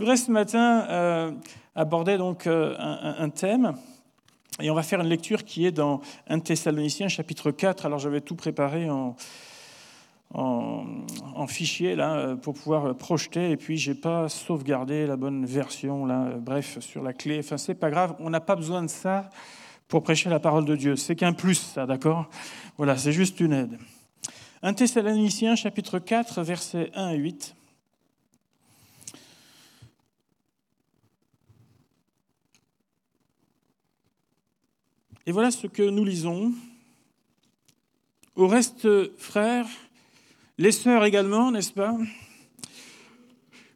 voudrais ce matin euh, aborder donc euh, un, thème. Et on va faire une lecture qui est dans 1 Thessaloniciens chapitre 4. Alors j'avais tout préparé en, fichier là pour pouvoir projeter. Et puis j'ai pas sauvegardé la bonne version bref sur la clé. Enfin c'est pas grave. On n'a pas besoin de ça pour prêcher la parole de Dieu. C'est qu'un plus ça d'accord? Voilà c'est juste une aide. 1 Thessaloniciens chapitre 4 versets 1 à 8 Et voilà ce que nous lisons. Au reste, frères, les sœurs également, n'est-ce pas? Vous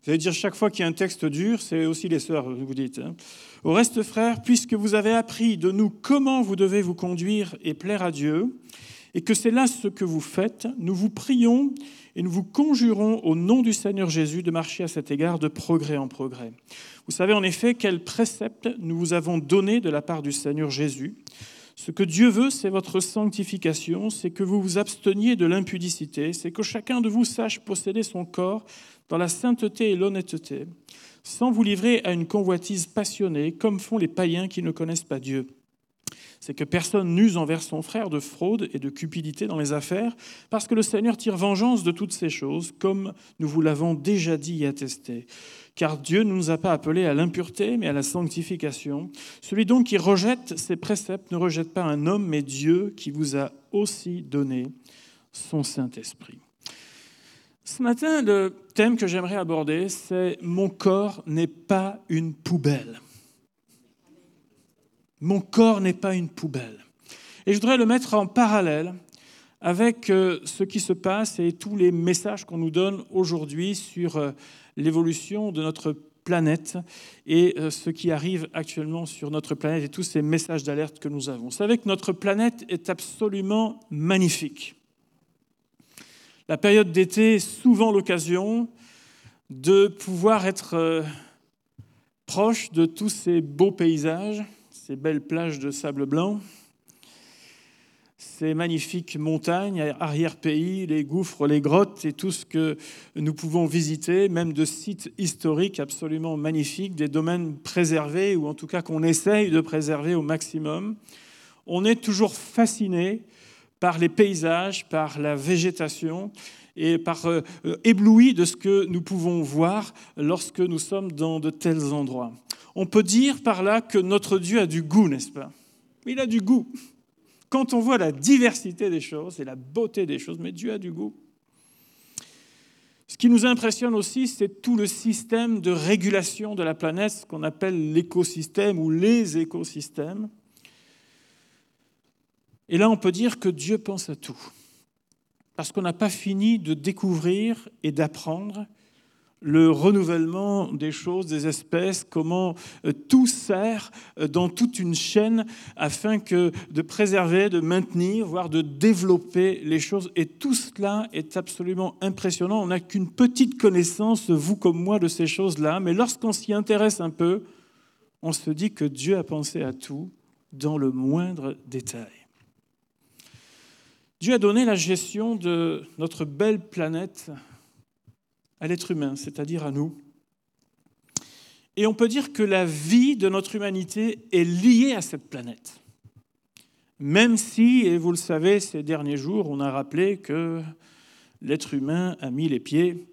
allez dire chaque fois qu'il y a un texte dur, c'est aussi les sœurs, vous dites. Hein. Au reste, frères, puisque vous avez appris de nous comment vous devez vous conduire et plaire à Dieu, et que c'est là ce que vous faites, nous vous prions et nous vous conjurons au nom du Seigneur Jésus de marcher à cet égard de progrès en progrès. Vous savez en effet quels préceptes nous vous avons donnés de la part du Seigneur Jésus. Ce que Dieu veut, c'est votre sanctification, c'est que vous vous absteniez de l'impudicité, c'est que chacun de vous sache posséder son corps dans la sainteté et l'honnêteté, sans vous livrer à une convoitise passionnée, comme font les païens qui ne connaissent pas Dieu c'est que personne n'use envers son frère de fraude et de cupidité dans les affaires, parce que le Seigneur tire vengeance de toutes ces choses, comme nous vous l'avons déjà dit et attesté. Car Dieu ne nous a pas appelés à l'impureté, mais à la sanctification. Celui donc qui rejette ces préceptes ne rejette pas un homme, mais Dieu qui vous a aussi donné son Saint-Esprit. Ce matin, le thème que j'aimerais aborder, c'est Mon corps n'est pas une poubelle. Mon corps n'est pas une poubelle. Et je voudrais le mettre en parallèle avec euh, ce qui se passe et tous les messages qu'on nous donne aujourd'hui sur euh, l'évolution de notre planète et euh, ce qui arrive actuellement sur notre planète et tous ces messages d'alerte que nous avons. Vous savez que notre planète est absolument magnifique. La période d'été est souvent l'occasion de pouvoir être proche de tous ces beaux paysages ces belles plages de sable blanc, ces magnifiques montagnes, arrière-pays, les gouffres, les grottes et tout ce que nous pouvons visiter, même de sites historiques absolument magnifiques, des domaines préservés, ou en tout cas qu'on essaye de préserver au maximum. On est toujours fasciné par les paysages, par la végétation et par euh, ébloui de ce que nous pouvons voir lorsque nous sommes dans de tels endroits. On peut dire par là que notre Dieu a du goût, n'est-ce pas? Il a du goût. Quand on voit la diversité des choses et la beauté des choses, mais Dieu a du goût. Ce qui nous impressionne aussi, c'est tout le système de régulation de la planète, ce qu'on appelle l'écosystème ou les écosystèmes. Et là, on peut dire que Dieu pense à tout, parce qu'on n'a pas fini de découvrir et d'apprendre le renouvellement des choses, des espèces, comment euh, tout sert euh, dans toute une chaîne afin que de préserver, de maintenir, voire de développer les choses. Et tout cela est absolument impressionnant. On n'a qu'une petite connaissance, vous comme moi, de ces choses-là, mais lorsqu'on s'y intéresse un peu, on se dit que Dieu a pensé à tout dans le moindre détail. Dieu a donné la gestion de notre belle planète à l'être humain, c'est-à-dire à nous. Et on peut dire que la vie de notre humanité est liée à cette planète. Même si, et vous le savez, ces derniers jours, on a rappelé que l'être humain a mis les pieds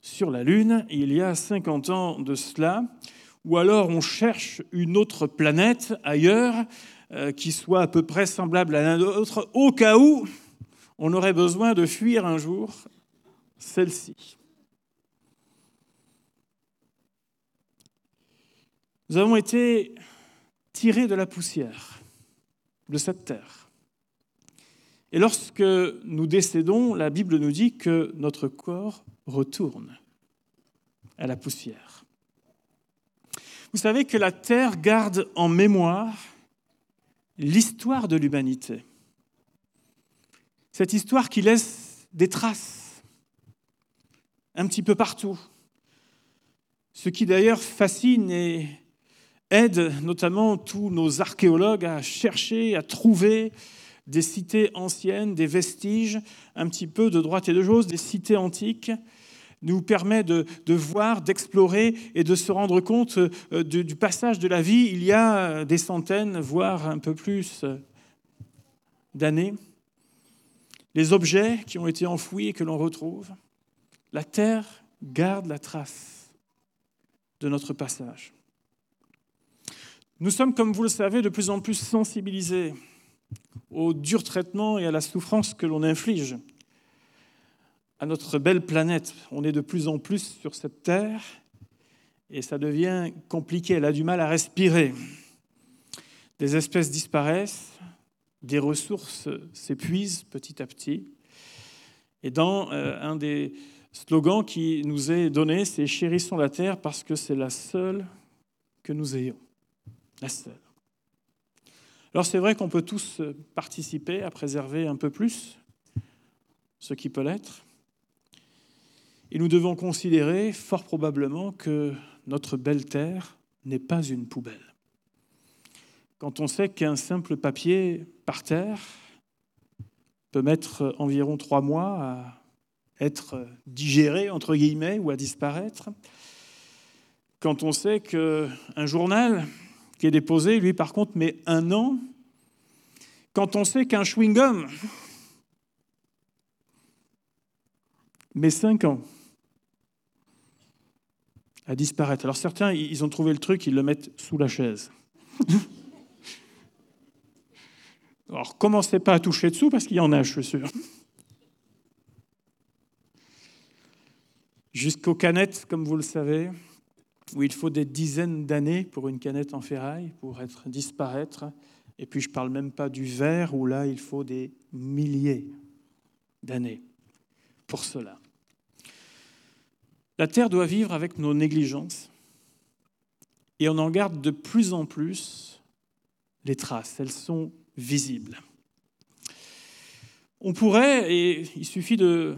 sur la Lune il y a 50 ans de cela, ou alors on cherche une autre planète ailleurs euh, qui soit à peu près semblable à l'un d'autre, au cas où on aurait besoin de fuir un jour celle-ci. Nous avons été tirés de la poussière de cette terre. Et lorsque nous décédons, la Bible nous dit que notre corps retourne à la poussière. Vous savez que la terre garde en mémoire l'histoire de l'humanité. Cette histoire qui laisse des traces un petit peu partout. Ce qui d'ailleurs fascine et aide notamment tous nos archéologues à chercher, à trouver des cités anciennes, des vestiges un petit peu de droite et de gauche, des cités antiques, nous permet de, voir, d'explorer et de se rendre compte euh, du, passage de la vie il y a des centaines, voire un peu plus d'années. Les objets qui ont été enfouis et que l'on retrouve, la terre garde la trace de notre passage. Nous sommes, comme vous le savez, de plus en plus sensibilisés au dur traitement et à la souffrance que l'on inflige à notre belle planète. On est de plus en plus sur cette terre et ça devient compliqué. Elle a du mal à respirer. Des espèces disparaissent, des ressources s'épuisent petit à petit. Et dans euh, un des slogans qui nous est donné, c'est Chérissons la terre parce que c'est la seule que nous ayons. La seule. Alors c'est vrai qu'on peut tous participer à préserver un peu plus ce qui peut l'être. Et nous devons considérer fort probablement que notre belle terre n'est pas une poubelle. Quand on sait qu'un simple papier par terre peut mettre environ trois mois à être digéré, entre guillemets, ou à disparaître, quand on sait qu'un journal qui est déposé, lui, par contre, met un an, quand on sait qu'un chewing-gum met cinq ans à disparaître. Alors certains, ils ont trouvé le truc, ils le mettent sous la chaise. Alors commencez pas à toucher dessous parce qu'il y en a, je suis sûr. Jusqu'aux canettes, comme vous le savez, où il faut des dizaines d'années pour une canette en ferraille, pour être disparaître. Et puis je ne parle même pas du verre, où là, il faut des milliers d'années pour cela. La Terre doit vivre avec nos négligences, et on en garde de plus en plus les traces, elles sont visibles. On pourrait, et il suffit de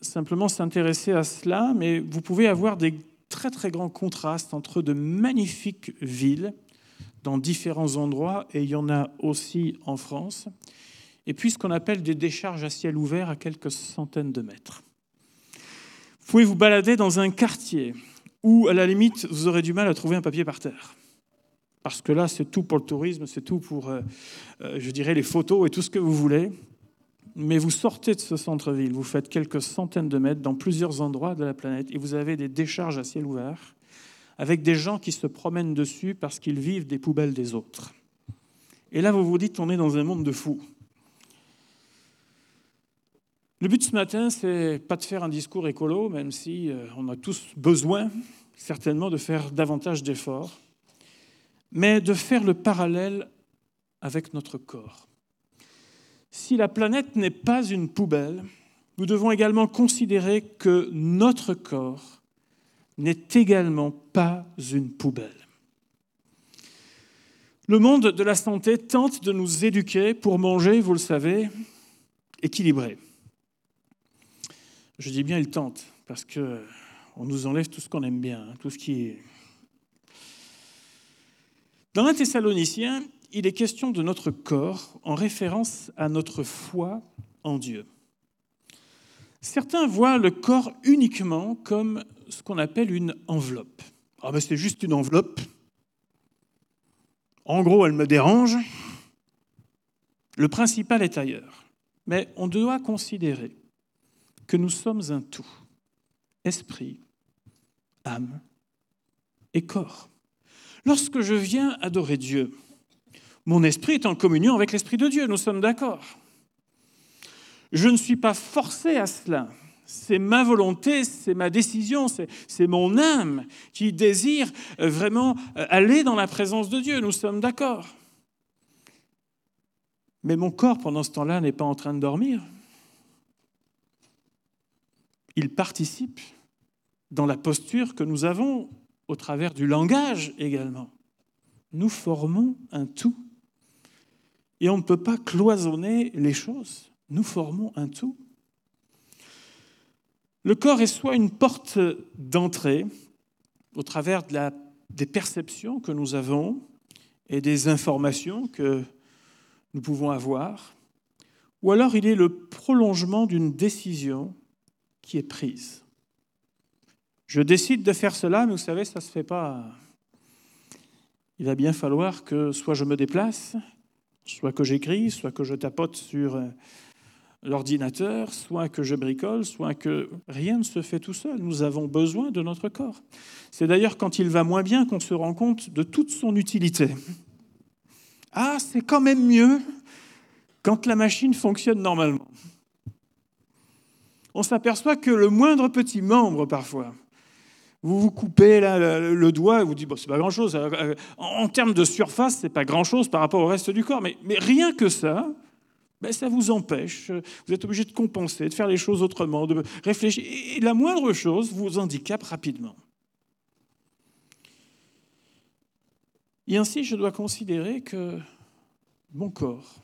simplement s'intéresser à cela, mais vous pouvez avoir des très très grand contraste entre de magnifiques villes dans différents endroits, et il y en a aussi en France, et puis ce qu'on appelle des décharges à ciel ouvert à quelques centaines de mètres. Vous pouvez vous balader dans un quartier où, à la limite, vous aurez du mal à trouver un papier par terre. Parce que là, c'est tout pour le tourisme, c'est tout pour, euh, euh, je dirais, les photos et tout ce que vous voulez mais vous sortez de ce centre-ville, vous faites quelques centaines de mètres dans plusieurs endroits de la planète et vous avez des décharges à ciel ouvert avec des gens qui se promènent dessus parce qu'ils vivent des poubelles des autres. Et là, vous vous dites, on est dans un monde de fous. Le but ce matin, c'est pas de faire un discours écolo, même si euh, on a tous besoin, certainement, de faire davantage d'efforts, mais de faire le parallèle avec notre corps si la planète n'est pas une poubelle, nous devons également considérer que notre corps n'est également pas une poubelle. Le monde de la santé tente de nous éduquer pour manger, vous le savez, équilibré. Je dis bien il tente, parce qu'on nous enlève tout ce qu'on aime bien, hein, tout ce qui est... Dans un Thessaloniciens, il est question de notre corps en référence à notre foi en Dieu. Certains voient le corps uniquement comme ce qu'on appelle une enveloppe. Ah c'est juste une enveloppe. En gros, elle me dérange. Le principal est ailleurs. Mais on doit considérer que nous sommes un tout. Esprit, âme et corps. Lorsque je viens adorer Dieu, mon esprit est en communion avec l'Esprit de Dieu, nous sommes d'accord. Je ne suis pas forcé à cela. C'est ma volonté, c'est ma décision, c'est mon âme qui désire euh, vraiment euh, aller dans la présence de Dieu, nous sommes d'accord. Mais mon corps, pendant ce temps-là, n'est pas en train de dormir. Il participe dans la posture que nous avons au travers du langage également. Nous formons un tout. Et on ne peut pas cloisonner les choses. Nous formons un tout. Le corps est soit une porte d'entrée au travers des perceptions que nous avons et des informations que nous pouvons avoir, ou alors il est le prolongement d'une décision qui est prise. Je décide de faire cela, mais vous savez, ça ne se fait pas. Il va bien falloir que soit je me déplace, soit que j'écris, soit que je tapote sur euh, l'ordinateur, soit que je bricole, soit que rien ne se fait tout seul. Nous avons besoin de notre corps. C'est d'ailleurs quand il va moins bien qu'on se rend compte de toute son utilité. Ah, c'est quand même mieux quand la machine fonctionne normalement. On s'aperçoit que le moindre petit membre, parfois, vous vous coupez le, doigt et vous dites, bon, c'est pas grand-chose. Euh, euh, en, termes de surface, c'est pas grand-chose par rapport au reste du corps. Mais, mais rien que ça, ben, ça vous empêche. Vous êtes obligé de compenser, de faire les choses autrement, de réfléchir. Et la moindre chose vous handicape rapidement. Et ainsi, je dois considérer que mon corps,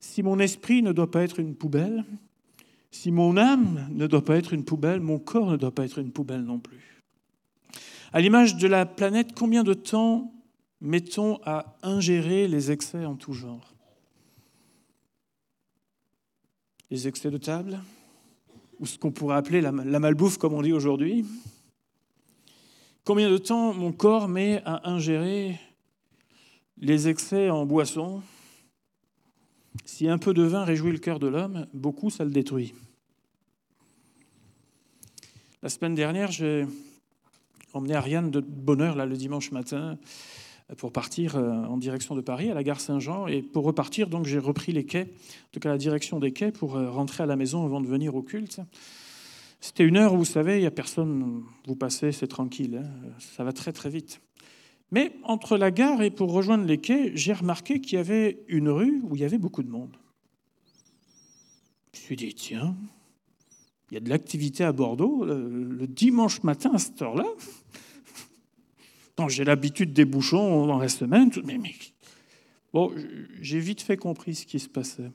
si mon esprit ne doit pas être une poubelle, si mon âme ne doit pas être une poubelle, mon corps ne doit pas être une poubelle non plus. À l'image de la planète, combien de temps mettons à ingérer les excès en tout genre? Les excès de table, ou ce qu'on pourrait appeler la, malbouffe comme on dit aujourd'hui? Combien de temps mon corps met à ingérer les excès en boisson Si un peu de vin réjouit le cœur de l'homme, beaucoup ça le détruit. La semaine dernière, j'ai emmené Ariane de bonheur là, le dimanche matin pour partir euh, en direction de Paris, à la gare Saint-Jean. Et pour repartir, donc, j'ai repris les quais, en tout cas la direction des quais, pour euh, rentrer à la maison avant de venir au culte. C'était une heure où, vous savez, il n'y a personne, vous passez, c'est tranquille, hein. ça va très très vite. Mais entre la gare et pour rejoindre les quais, j'ai remarqué qu'il y avait une rue où il y avait beaucoup de monde. Je me suis dit, tiens, il y a de l'activité à Bordeaux le, dimanche matin à cette heure-là. J'ai l'habitude des bouchons dans la semaine. Mais... Bon, j'ai vite fait compris ce qui se passait.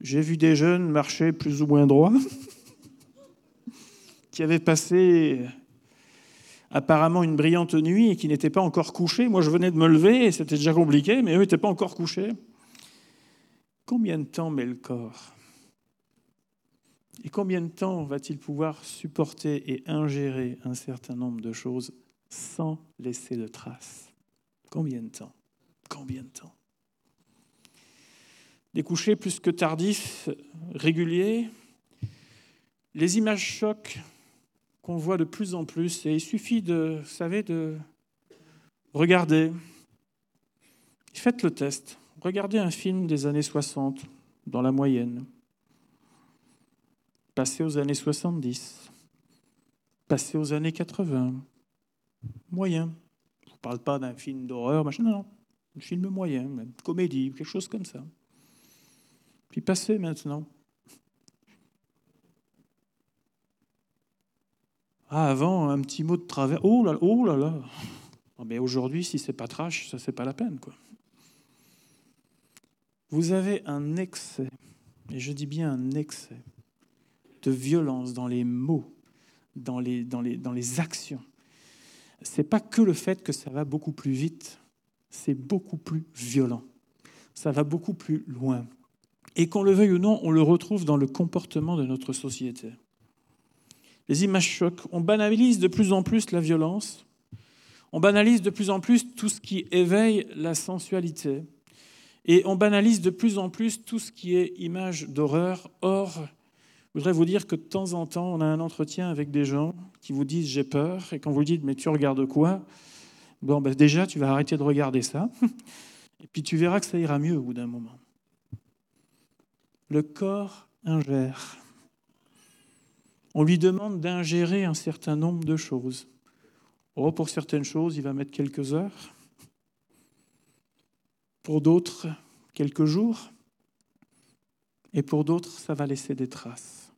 J'ai vu des jeunes marcher plus ou moins droit, qui avaient passé apparemment une brillante nuit et qui n'étaient pas encore couchés. Moi, je venais de me lever et c'était déjà compliqué, mais eux n'étaient pas encore couchés. Combien de temps met le corps? Et combien de temps va-t-il pouvoir supporter et ingérer un certain nombre de choses sans laisser de traces? Combien de temps? Combien de temps? Des couchers plus que tardifs, réguliers, les images chocs qu'on voit de plus en plus, et il suffit de, savez, de regarder. Faites le test. Regardez un film des années 60, dans la moyenne passer aux années 70, passer aux années 80, moyen. Je ne parle pas d'un film d'horreur, machin, non, non, un film moyen, comédie, quelque chose comme ça. Puis passer maintenant. Ah, avant, un petit mot de travers. Oh là oh là là. mais aujourd'hui, si c'est pas trash, ça c'est pas la peine, quoi. Vous avez un excès, et je dis bien un excès, de violence dans les mots, dans les, dans les, dans les actions. Ce n'est pas que le fait que ça va beaucoup plus vite, c'est beaucoup plus violent. Ça va beaucoup plus loin. Et qu'on le veuille ou non, on le retrouve dans le comportement de notre société. Les images choquent. On banalise de plus en plus la violence. On banalise de plus en plus tout ce qui éveille la sensualité. Et on banalise de plus en plus tout ce qui est image d'horreur. Or, je voudrais vous dire que de temps en temps, on a un entretien avec des gens qui vous disent j'ai peur, et quand vous dites mais tu regardes quoi? Bon, ben déjà, tu vas arrêter de regarder ça, et puis tu verras que ça ira mieux au bout d'un moment. Le corps ingère. On lui demande d'ingérer un certain nombre de choses. Oh, pour certaines choses, il va mettre quelques heures. Pour d'autres, quelques jours. Et pour d'autres, ça va laisser des traces.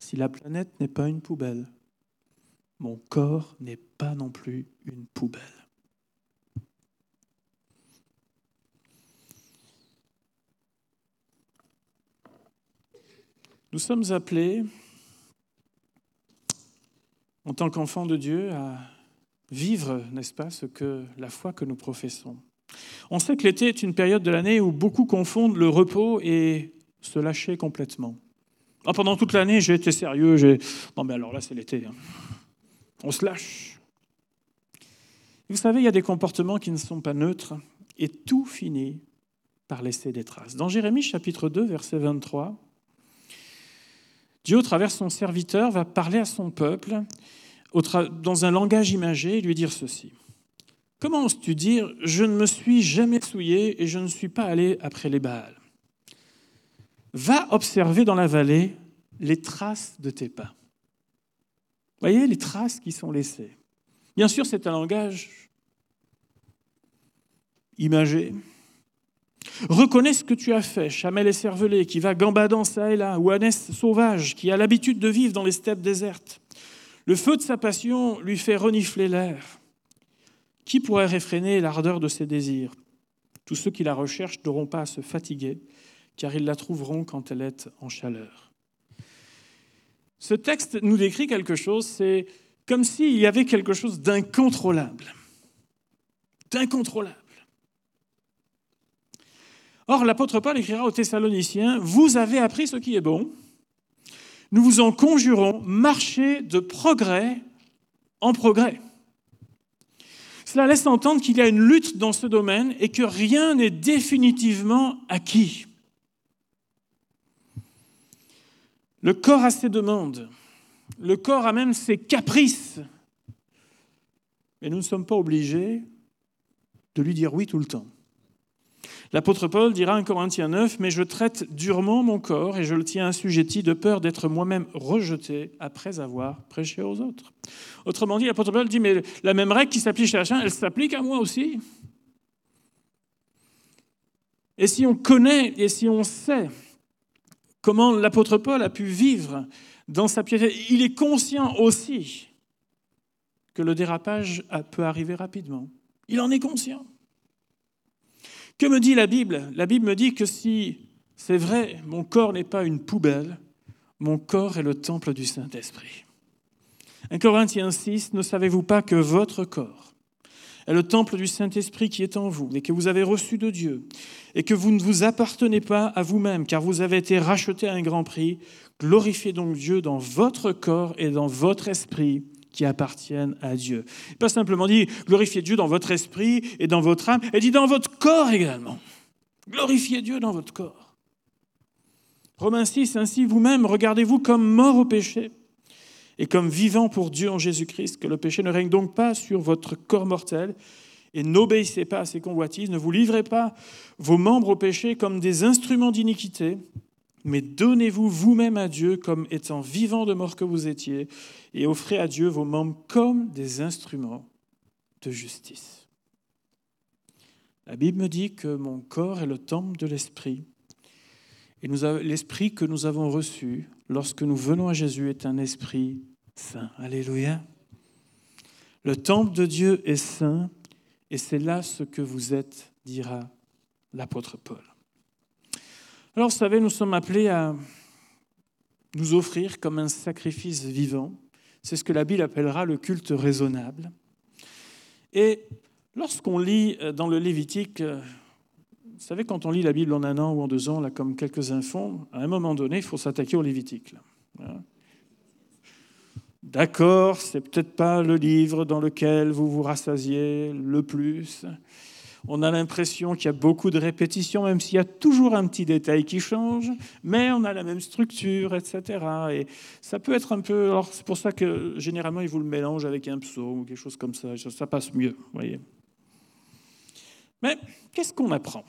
Si la planète n'est pas une poubelle, mon corps n'est pas non plus une poubelle. Nous sommes appelés, en tant qu'enfants de Dieu, à vivre, n'est-ce pas, ce que la foi que nous professons. On sait que l'été est une période de l'année où beaucoup confondent le repos et se lâcher complètement. Ah, pendant toute l'année, j'ai été sérieux. J'ai... Non, mais alors là, c'est l'été. Hein. On se lâche. Vous savez, il y a des comportements qui ne sont pas neutres et tout finit par laisser des traces. Dans Jérémie chapitre 2, verset 23, Dieu, au travers son serviteur, va parler à son peuple dans un langage imagé et lui dire ceci. Comment oses-tu dire Je ne me suis jamais souillé et je ne suis pas allé après les Baals Va observer dans la vallée les traces de tes pas. Voyez les traces qui sont laissées. Bien sûr, c'est un langage imagé. Reconnais ce que tu as fait, chamel et cervelé, qui va gambadant ça et là, ou ânesse sauvage, qui a l'habitude de vivre dans les steppes désertes. Le feu de sa passion lui fait renifler l'air. Qui pourrait réfréner l'ardeur de ses désirs? Tous ceux qui la recherchent n'auront pas à se fatiguer, car ils la trouveront quand elle est en chaleur. Ce texte nous décrit quelque chose, c'est comme s'il y avait quelque chose d'incontrôlable. D'incontrôlable. Or, l'apôtre Paul écrira aux Thessaloniciens, Vous avez appris ce qui est bon, nous vous en conjurons, marchez de progrès en progrès. Cela laisse entendre qu'il y a une lutte dans ce domaine et que rien n'est définitivement acquis. Le corps a ses demandes, le corps a même ses caprices, mais nous ne sommes pas obligés de lui dire oui tout le temps. L'apôtre Paul dira en Corinthiens 9, Mais je traite durement mon corps et je le tiens assujetti de peur d'être moi-même rejeté après avoir prêché aux autres. Autrement dit, l'apôtre Paul dit, mais la même règle qui s'applique chez chacun, elle s'applique à moi aussi. Et si on connaît et si on sait comment l'apôtre Paul a pu vivre dans sa piété, il est conscient aussi que le dérapage peut arriver rapidement. Il en est conscient. Que me dit la Bible? La Bible me dit que si c'est vrai, mon corps n'est pas une poubelle, mon corps est le temple du Saint-Esprit. 1 Corinthiens 6, ne savez-vous pas que votre corps est le temple du Saint-Esprit qui est en vous et que vous avez reçu de Dieu et que vous ne vous appartenez pas à vous-même car vous avez été racheté à un grand prix? Glorifiez donc Dieu dans votre corps et dans votre esprit qui appartiennent à Dieu. Pas simplement dit glorifiez Dieu dans votre esprit et dans votre âme, elle dit dans votre corps également. Glorifiez Dieu dans votre corps. Romains 6, ainsi vous-même, regardez-vous comme mort au péché et comme vivant pour Dieu en Jésus-Christ, que le péché ne règne donc pas sur votre corps mortel, et n'obéissez pas à ses convoitises, ne vous livrez pas vos membres au péché comme des instruments d'iniquité, mais donnez-vous vous-même à Dieu comme étant vivant de mort que vous étiez, et offrez à Dieu vos membres comme des instruments de justice. La Bible me dit que mon corps est le temple de l'Esprit, et l'Esprit que nous avons reçu lorsque nous venons à Jésus est un Esprit saint. Alléluia. Le temple de Dieu est saint, et c'est là ce que vous êtes, dira l'apôtre Paul. Alors, vous savez, nous sommes appelés à nous offrir comme un sacrifice vivant. C'est ce que la Bible appellera le culte raisonnable. Et lorsqu'on lit euh, dans le Lévitique, euh, vous savez, quand on lit la Bible en un an ou en deux ans, là, comme quelques-uns font, à un moment donné, il faut s'attaquer au Lévitique. D'accord, c'est peut-être pas le livre dans lequel vous vous rassasiez le plus. On a l'impression qu'il y a beaucoup de répétitions, même s'il y a toujours un petit détail qui change, mais on a la même structure, etc. Et ça peut être un peu. Alors, c'est pour ça que généralement, ils vous le mélangent avec un psaume ou quelque chose comme ça. Ça passe mieux, voyez. Mais qu'est-ce qu'on apprend?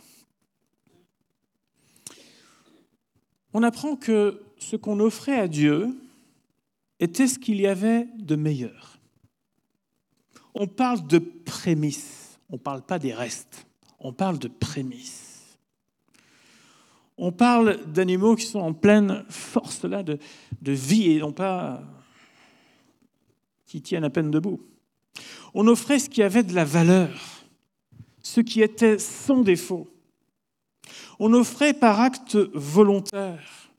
On apprend que ce qu'on offrait à Dieu était ce qu'il y avait de meilleur. On parle de prémices on ne parle pas des restes, on parle de prémices. On parle d'animaux qui sont en pleine force là, de, de vie et non pas qui tiennent à peine debout. On offrait ce qui avait de la valeur, ce qui était sans défaut. On offrait par acte volontaire.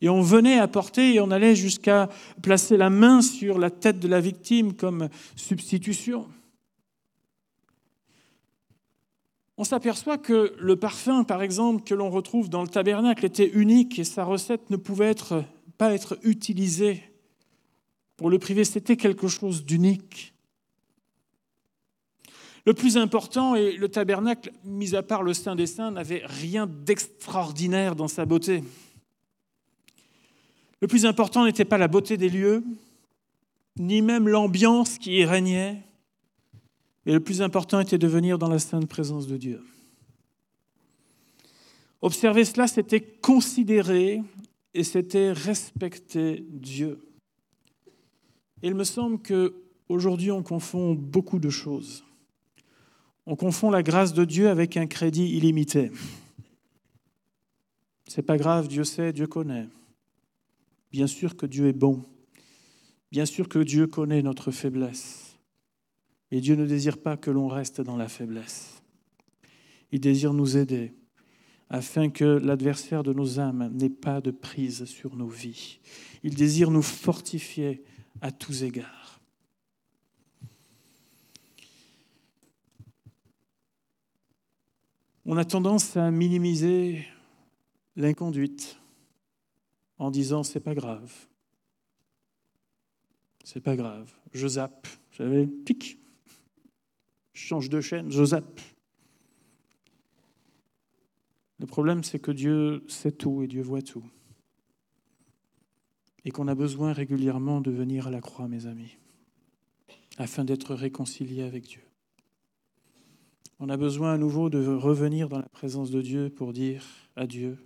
Et on venait apporter et on allait jusqu'à placer la main sur la tête de la victime comme substitution. On s'aperçoit que le parfum, par exemple, que l'on retrouve dans le tabernacle était unique et sa recette ne pouvait pas être utilisé pour le privé. C'était quelque chose d'unique. Le plus important, et le tabernacle, mis à part le Saint des Saints, n'avait rien d'extraordinaire dans sa beauté. Le plus important n'était pas la beauté des lieux, ni même l'ambiance qui y régnait, mais le plus important était de venir dans la sainte présence de Dieu. Observer cela, c'était considérer et c'était respecter Dieu. Et il me semble qu'aujourd'hui, on confond beaucoup de choses. On confond la grâce de Dieu avec un crédit illimité. C'est pas grave, Dieu sait, Dieu connaît. Bien sûr que Dieu est bon. Bien sûr que Dieu connaît notre faiblesse. Et Dieu ne désire pas que l'on reste dans la faiblesse. Il désire nous aider afin que l'adversaire de nos âmes n'ait pas de prise sur nos vies. Il désire nous fortifier à tous égards. On a tendance à minimiser l'inconduite en disant c'est pas grave. C'est pas grave. Je zappe. Vous savez, tic. Change de chaîne, je. Le problème, c'est que Dieu sait tout et Dieu voit tout. Et qu'on a besoin régulièrement de venir à la croix, mes amis, afin d'être réconciliés avec Dieu. On a besoin à nouveau de revenir dans la présence de Dieu pour dire à Dieu,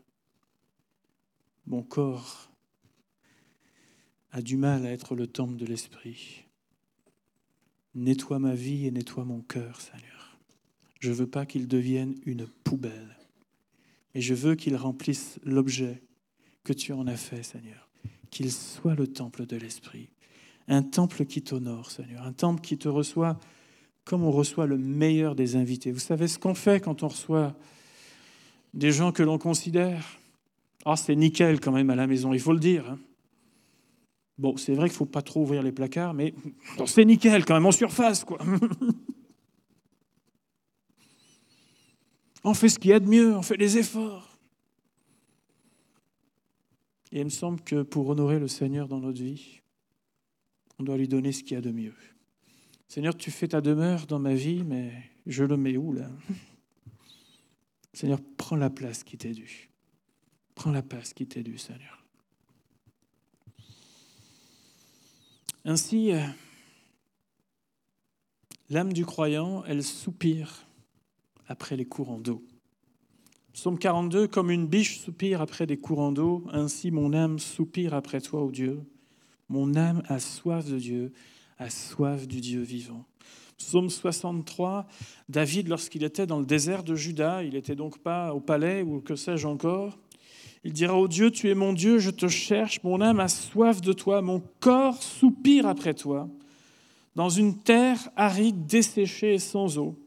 mon corps a du mal à être le temple de l'Esprit. Nettoie ma vie et nettoie mon cœur, Seigneur. Je ne veux pas qu'il devienne une poubelle, mais je veux qu'il remplisse l'objet que tu en as fait, Seigneur. Qu'il soit le temple de l'Esprit. Un temple qui t'honore, Seigneur. Un temple qui te reçoit comme on reçoit le meilleur des invités. Vous savez ce qu'on fait quand on reçoit des gens que l'on considère? Ah, c'est nickel quand même à la maison, il faut le dire. Hein. Bon, c'est vrai qu'il ne faut pas trop ouvrir les placards, mais c'est nickel quand même, en surface, quoi. on fait ce qu'il y a de mieux, on fait des efforts. Et il me semble que pour honorer le Seigneur dans notre vie, on doit lui donner ce qu'il y a de mieux. Seigneur, tu fais ta demeure dans ma vie, mais je le mets où là? Seigneur, prends la place qui t'est due. Prends la place qui t'est due, Seigneur. Ainsi, euh, l'âme du croyant, elle soupire après les courants d'eau. Psaume 42, comme une biche soupire après des courants d'eau, ainsi mon âme soupire après toi, ô Dieu. Mon âme a soif de Dieu, a soif du Dieu vivant. Psaume 63, David, lorsqu'il était dans le désert de Juda, il n'était donc pas au palais ou que sais-je encore, il dira, ô Dieu, tu es mon Dieu, je te cherche, mon âme a soif de toi, mon corps soupire après toi, dans une terre aride, desséchée et sans eau.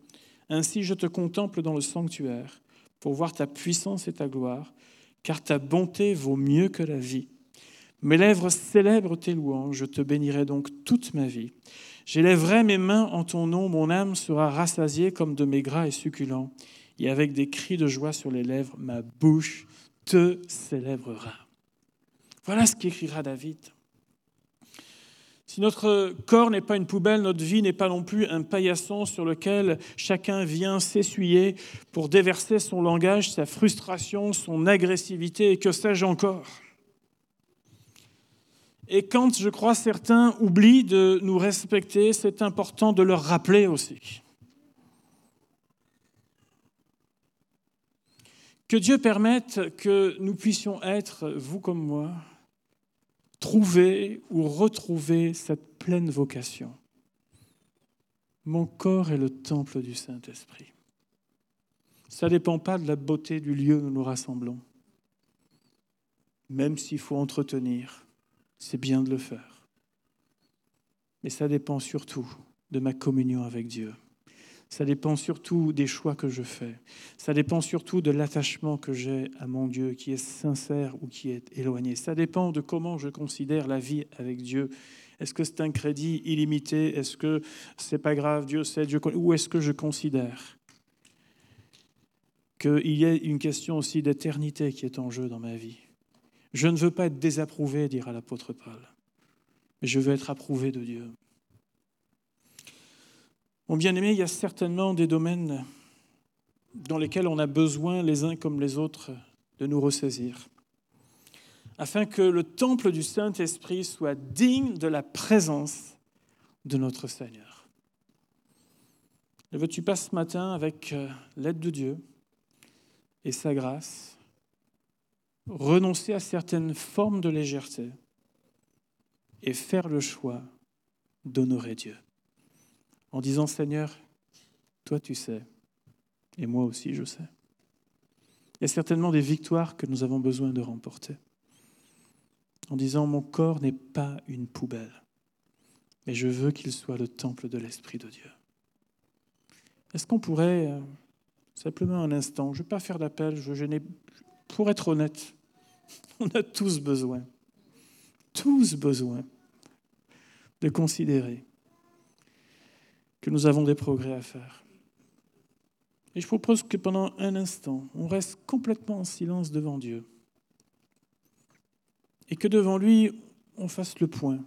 Ainsi je te contemple dans le sanctuaire, pour voir ta puissance et ta gloire, car ta bonté vaut mieux que la vie. Mes lèvres célèbrent tes louanges, je te bénirai donc toute ma vie. J'élèverai mes mains en ton nom, mon âme sera rassasiée comme de mes gras et succulents, et avec des cris de joie sur les lèvres, ma bouche te célébrera. Voilà ce qu'écrira David. Si notre corps n'est pas une poubelle, notre vie n'est pas non plus un paillasson sur lequel chacun vient s'essuyer pour déverser son langage, sa frustration, son agressivité et que sais-je encore. Et quand, je crois, certains oublient de nous respecter, c'est important de leur rappeler aussi. Que Dieu permette que nous puissions être, vous comme moi, trouver ou retrouver cette pleine vocation. Mon corps est le temple du Saint-Esprit. Ça ne dépend pas de la beauté du lieu où nous nous rassemblons. Même s'il faut entretenir, c'est bien de le faire. Mais ça dépend surtout de ma communion avec Dieu. Ça dépend surtout des choix que je fais. Ça dépend surtout de l'attachement que j'ai à mon Dieu, qui est sincère ou qui est éloigné. Ça dépend de comment je considère la vie avec Dieu. Est-ce que c'est un crédit illimité? Est-ce que c'est pas grave, Dieu sait, Dieu Ou est-ce que je considère qu'il y a une question aussi d'éternité qui est en jeu dans ma vie? Je ne veux pas être désapprouvé, dira l'apôtre Paul, je veux être approuvé de Dieu. Mon bien-aimé, il y a certainement des domaines dans lesquels on a besoin, les uns comme les autres, de nous ressaisir, afin que le temple du Saint-Esprit soit digne de la présence de notre Seigneur. Ne veux-tu pas ce matin, avec euh, l'aide de Dieu et sa grâce, renoncer à certaines formes de légèreté et faire le choix d'honorer Dieu? En disant Seigneur, toi tu sais, et moi aussi je sais. Il y a certainement des victoires que nous avons besoin de remporter. En disant mon corps n'est pas une poubelle, mais je veux qu'il soit le temple de l'Esprit de Dieu. Est-ce qu'on pourrait, euh, simplement un instant, je ne vais pas faire d'appel, je, n'ai, pour être honnête, on a tous besoin, tous besoin de considérer nous avons des progrès à faire. Et je propose que pendant un instant, on reste complètement en silence devant Dieu. Et que devant lui, on fasse le point.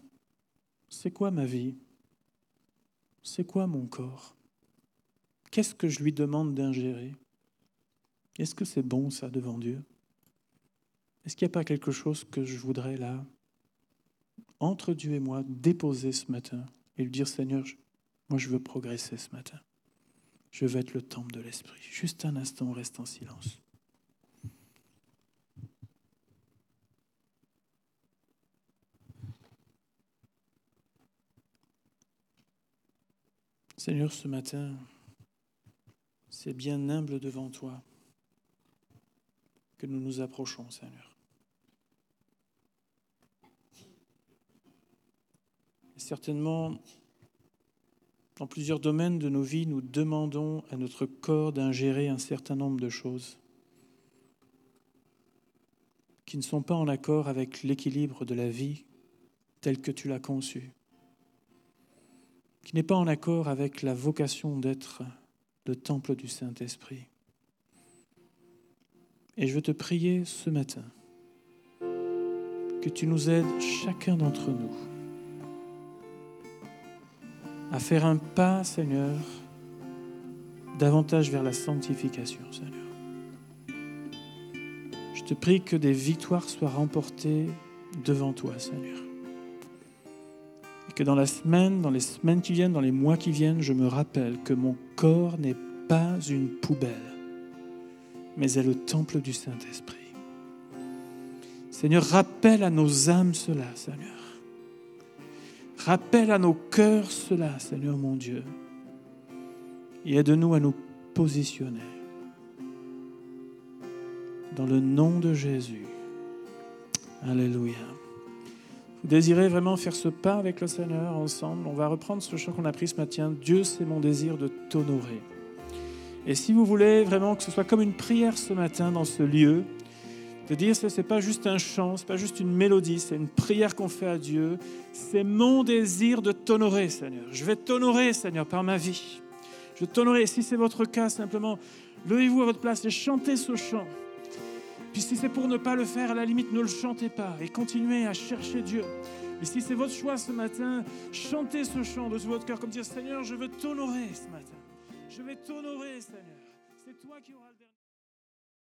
C'est quoi ma vie? C'est quoi mon corps? Qu'est-ce que je lui demande d'ingérer? Est-ce que c'est bon ça devant Dieu? Est-ce qu'il n'y a pas quelque chose que je voudrais là, entre Dieu et moi, déposer ce matin et lui dire Seigneur, moi je veux progresser ce matin. Je veux être le temple de l'Esprit. Juste un instant, on reste en silence. Seigneur, ce matin, c'est bien humble devant toi que nous nous approchons, Seigneur. certainement, dans plusieurs domaines de nos vies, nous demandons à notre corps d'ingérer un certain nombre de choses qui ne sont pas en accord avec l'équilibre de la vie telle que tu l'as conçue, qui n'est pas en accord avec la vocation d'être le temple du Saint-Esprit. Et je veux te prier ce matin que tu nous aides, chacun d'entre nous, à faire un pas, Seigneur, davantage vers la sanctification, Seigneur. Je te prie que des victoires soient remportées devant toi, Seigneur. Et que dans la semaine, dans les semaines qui viennent, dans les mois qui viennent, je me rappelle que mon corps n'est pas une poubelle, mais est le temple du Saint-Esprit. Seigneur, rappelle à nos âmes cela, Seigneur. Rappelle à nos cœurs cela, Seigneur mon Dieu. Et aide-nous à nous positionner. Dans le nom de Jésus. Alléluia. Vous désirez vraiment faire ce pas avec le Seigneur ensemble? On va reprendre ce chant qu'on a pris ce matin. Dieu, c'est mon désir de t'honorer. Et si vous voulez vraiment que ce soit comme une prière ce matin dans ce lieu, de dire ce n'est pas juste un chant, ce n'est pas juste une mélodie, c'est une prière qu'on fait à Dieu. C'est mon désir de t'honorer, Seigneur. Je vais t'honorer, Seigneur, par ma vie. Je vais t'honorer. Si c'est votre cas, simplement, levez-vous à votre place et chantez ce chant. Puis si c'est pour ne pas le faire, à la limite, ne le chantez pas et continuez à chercher Dieu. Et si c'est votre choix ce matin, chantez ce chant de votre cœur comme dire Seigneur, je veux t'honorer ce matin. Je vais t'honorer, Seigneur. C'est toi qui auras le.